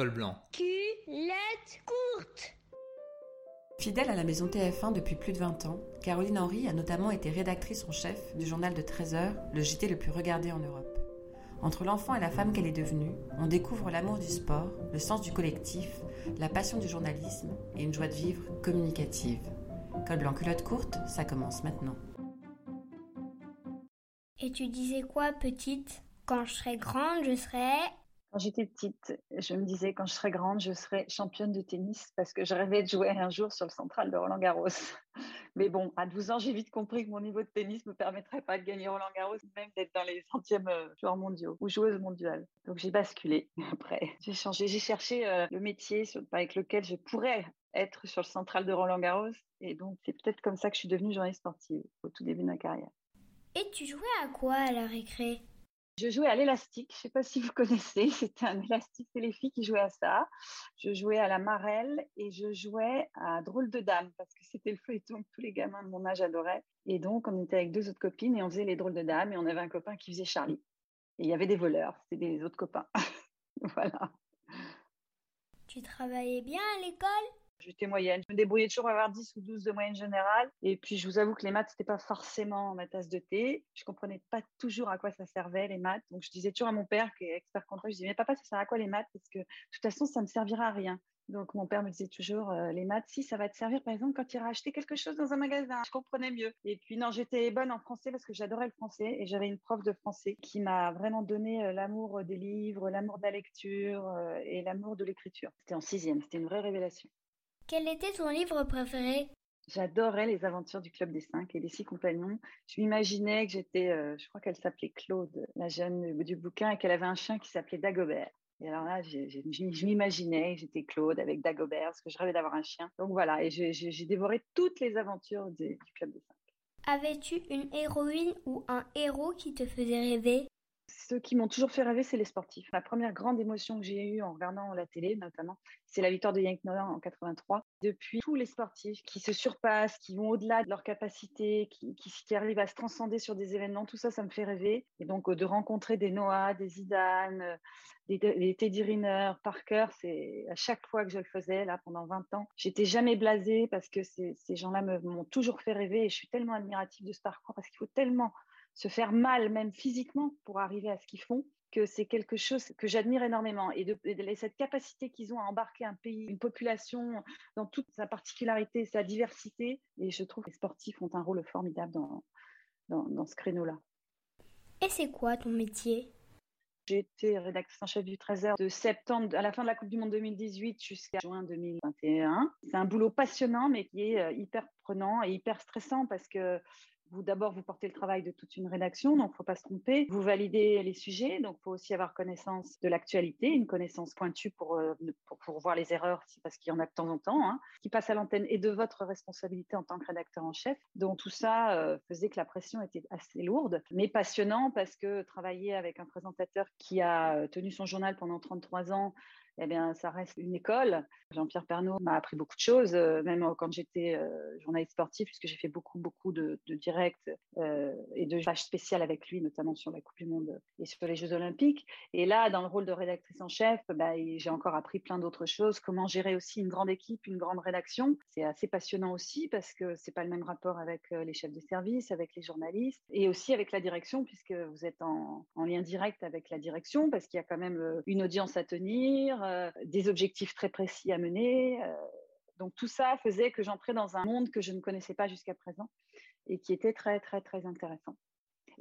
col blanc. Culotte courte. Fidèle à la maison TF1 depuis plus de 20 ans, Caroline Henry a notamment été rédactrice en chef du journal de 13 heures, le JT le plus regardé en Europe. Entre l'enfant et la femme qu'elle est devenue, on découvre l'amour du sport, le sens du collectif, la passion du journalisme et une joie de vivre communicative. Col blanc culotte courte, ça commence maintenant. Et tu disais quoi, petite? Quand je serai grande, je serai... Quand j'étais petite, je me disais quand je serai grande, je serai championne de tennis parce que je rêvais de jouer un jour sur le central de Roland Garros. Mais bon, à 12 ans, j'ai vite compris que mon niveau de tennis ne me permettrait pas de gagner Roland Garros, même d'être dans les centièmes euh, joueurs mondiaux ou joueuses mondiales. Donc j'ai basculé après. J'ai changé, j'ai cherché euh, le métier avec lequel je pourrais être sur le central de Roland Garros. Et donc c'est peut-être comme ça que je suis devenue journaliste sportive au tout début de ma carrière. Et tu jouais à quoi à la récré? Je jouais à l'élastique, je ne sais pas si vous connaissez, c'était un élastique, c'est les filles qui jouaient à ça. Je jouais à la marelle et je jouais à drôle de dame parce que c'était le feuilleton que tous les gamins de mon âge adoraient. Et donc, on était avec deux autres copines et on faisait les drôles de dames et on avait un copain qui faisait Charlie. Et il y avait des voleurs, c'était des autres copains. voilà. Tu travaillais bien à l'école? J'étais moyenne. Je me débrouillais toujours à avoir 10 ou 12 de moyenne générale. Et puis, je vous avoue que les maths, c'était pas forcément ma tasse de thé. Je comprenais pas toujours à quoi ça servait, les maths. Donc, je disais toujours à mon père, qui est expert contrôle, je disais, mais papa, ça sert à quoi les maths? Parce que, de toute façon, ça me servira à rien. Donc, mon père me disait toujours, euh, les maths, si, ça va te servir, par exemple, quand tu iras acheter quelque chose dans un magasin. Je comprenais mieux. Et puis, non, j'étais bonne en français parce que j'adorais le français. Et j'avais une prof de français qui m'a vraiment donné euh, l'amour des livres, l'amour de la lecture euh, et l'amour de l'écriture. C'était en sixième. C'était une vraie révélation. Quel était ton livre préféré? J'adorais les aventures du Club des Cinq et des Six Compagnons. Je m'imaginais que j'étais, euh, je crois qu'elle s'appelait Claude, la jeune du bouquin, et qu'elle avait un chien qui s'appelait Dagobert. Et alors là, je m'imaginais que j'étais Claude avec Dagobert, parce que je rêvais d'avoir un chien. Donc voilà, et j'ai dévoré toutes les aventures du Club des Cinq. Avais-tu une héroïne ou un héros qui te faisait rêver? Ceux qui m'ont toujours fait rêver, c'est les sportifs. La première grande émotion que j'ai eue en regardant la télé, notamment, c'est la victoire de Yannick Noah en 83. Depuis, tous les sportifs qui se surpassent, qui vont au-delà de leur capacité, qui, qui, arrivent à se transcender sur des événements, tout ça, ça me fait rêver. Et donc, euh, de rencontrer des Noah, des Zidane, euh, des, Teddy Riner, Parker, c'est à chaque fois que je le faisais, là, pendant 20 ans, j'étais jamais blasée parce que ces, ces gens-là m'ont toujours fait rêver et je suis tellement admirative de ce parcours parce qu'il faut tellement se faire mal, même physiquement, pour arriver à ce qu'ils font, que c'est quelque chose que j'admire énormément. Et, de, cette capacité qu'ils ont à embarquer un pays, une population dans toute sa particularité, sa diversité. Et je trouve que les sportifs ont un rôle formidable dans, dans, ce créneau-là. Et c'est quoi ton métier? J'ai été rédactrice en chef du Trésor de septembre à la fin de la Coupe du Monde 2018 jusqu'à juin 2021. C'est un boulot passionnant, mais qui est euh, hyper prenant et hyper stressant parce que vous d'abord vous portez le travail de toute une rédaction, donc faut pas se tromper. Vous validez les sujets, donc faut aussi avoir connaissance de l'actualité, une connaissance pointue pour, euh, pour, voir les erreurs, parce qu'il y en a de temps en temps, hein, qui passe à l'antenne et de votre responsabilité en tant que rédacteur en chef. Donc tout ça euh, faisait que la pression était assez lourde, mais passionnant parce que travailler avec un présentateur qui a euh, tenu son journal pendant 33 ans eh bien, ça reste une école. Jean-Pierre Pernaud m'a appris beaucoup de choses, euh, même quand j'étais euh, journaliste sportif, puisque j'ai fait beaucoup, beaucoup de, directs euh, et de pages spéciales avec lui, notamment sur la Coupe du Monde et sur les Jeux Olympiques. Et là, dans le rôle de rédactrice en chef, bah, j'ai encore appris plein d'autres choses. Comment gérer aussi une grande équipe, une grande rédaction. C'est assez passionnant aussi parce que c'est pas le même rapport avec les chefs de service, avec les journalistes et aussi avec la direction, puisque vous êtes en lien direct avec la direction, parce qu'il y a quand même une audience à tenir euh, des objectifs très précis à mener. Euh, donc tout ça faisait que j'entrais dans un monde que je ne connaissais pas jusqu'à présent et qui était très très très intéressant.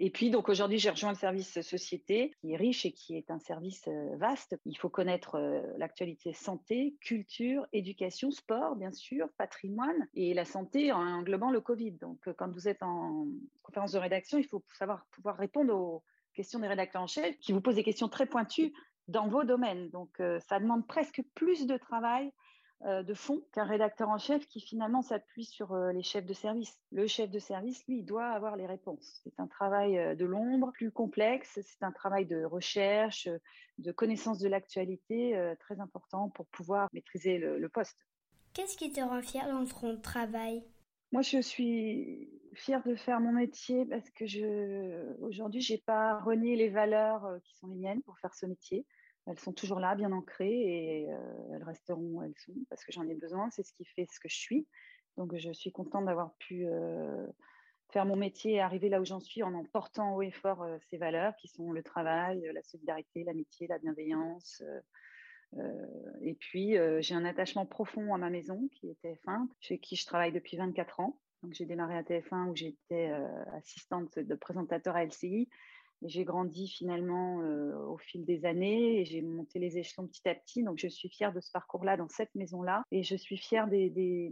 Et puis, donc aujourd'hui, j'ai rejoint le service société, qui est riche et qui est un service euh, vaste. Il faut connaître l'actualité santé, culture, éducation, sport, bien sûr, patrimoine, et la santé en englobant le Covid. Donc, quand vous êtes en conférence de rédaction, il faut savoir pouvoir répondre aux questions des rédacteurs en chef qui vous posent des questions très pointues dans vos domaines. Donc, euh, ça demande presque plus de travail euh, de fond qu'un rédacteur en chef qui finalement s'appuie sur euh, les chefs de service. Le chef de service, lui, il doit avoir les réponses. C'est un travail de l'ombre, plus complexe, c'est un travail de recherche, de connaissance de l'actualité très important pour pouvoir maîtriser le, le poste. Qu'est-ce qui te rend fier dans ton travail? Moi, je suis fière de faire mon métier parce que je, aujourd'hui, j'ai pas renié les valeurs qui sont les miennes pour faire ce métier. Elles sont toujours là, bien ancrées, et elles resteront où elles sont parce que j'en ai besoin. C'est ce qui fait ce que je suis. Donc, je suis contente d'avoir pu faire mon métier et arriver là où j'en suis en emportant haut et fort ces valeurs qui sont le travail, la solidarité, l'amitié, la bienveillance. et puis, j'ai un attachement profond à ma maison qui est TF1, chez qui je travaille depuis 24 ans. Donc, j'ai démarré à TF1 où j'étais assistante de présentateur à LCI j'ai grandi finalement au fil des années et j'ai monté les échelons petit à petit. Donc, je suis fière de ce parcours-là dans cette maison-là. Et je suis fière des,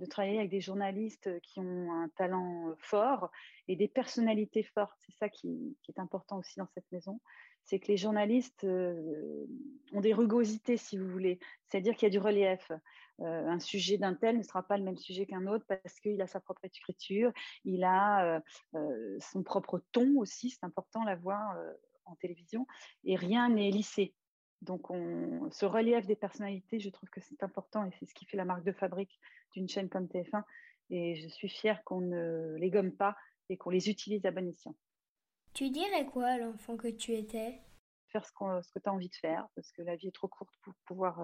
de travailler avec des journalistes qui ont un talent fort et des personnalités fortes. C'est ça qui, est important aussi dans cette maison. C'est que les journalistes ont des rugosités, si vous voulez. C'est-à-dire qu'il y a du relief. Euh, un sujet d'un tel ne sera pas le même sujet qu'un autre parce qu'il a sa propre écriture, il a euh, euh, son propre ton aussi, c'est important la voir en télévision, et rien n'est lissé. Donc, on, ce relief des personnalités, je trouve que c'est important et c'est ce qui fait la marque de fabrique d'une chaîne comme TF1. Et je suis fière qu'on ne les gomme pas et qu'on les utilise à bon escient. Tu dirais quoi à l'enfant que tu étais? Faire ce, ce que tu as envie de faire, parce que la vie est trop courte pour pouvoir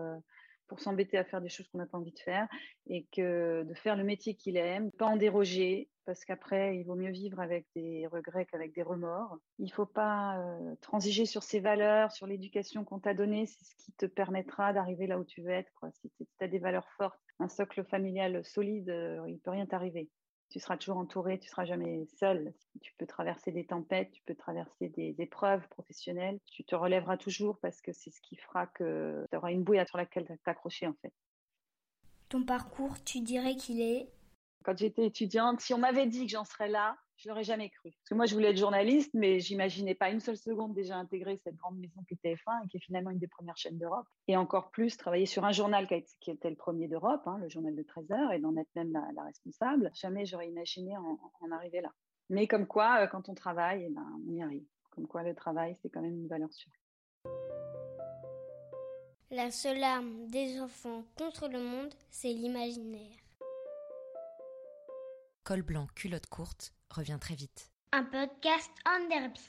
pour s'embêter à faire des choses qu'on n'a pas envie de faire et que de faire le métier qu'il aime, pas en déroger parce qu'après il vaut mieux vivre avec des regrets qu'avec des remords. Il faut pas euh, transiger sur ses valeurs, sur l'éducation qu'on t'a donnée, c'est ce qui te permettra d'arriver là où tu veux être. Si tu as des valeurs fortes, un socle familial solide, euh, il peut rien t'arriver tu seras toujours entouré, tu seras jamais seul. Tu peux traverser des tempêtes, tu peux traverser des épreuves professionnelles, tu te relèveras toujours parce que c'est ce qui fera que tu auras une bouille sur laquelle t'accrocher en fait. Ton parcours, tu dirais qu'il est? Quand j'étais étudiante, si on m'avait dit que j'en serais là, je l'aurais jamais cru. Parce que moi, je voulais être journaliste, mais j'imaginais pas une seule seconde déjà intégrer cette grande maison qui est TF1 et qui est finalement une des premières chaînes d'Europe. Et encore plus, travailler sur un journal qui, était le premier d'Europe, hein, le journal de 13 heures, et d'en être même la, responsable. Jamais j'aurais imaginé en, arriver là. Mais comme quoi, euh, quand on travaille, eh ben, on y arrive. Comme quoi, le travail, c'est quand même une valeur sûre. La seule arme des enfants contre le monde, c'est l'imaginaire. Col blanc, culotte courte, revient très vite. Un podcast en derby.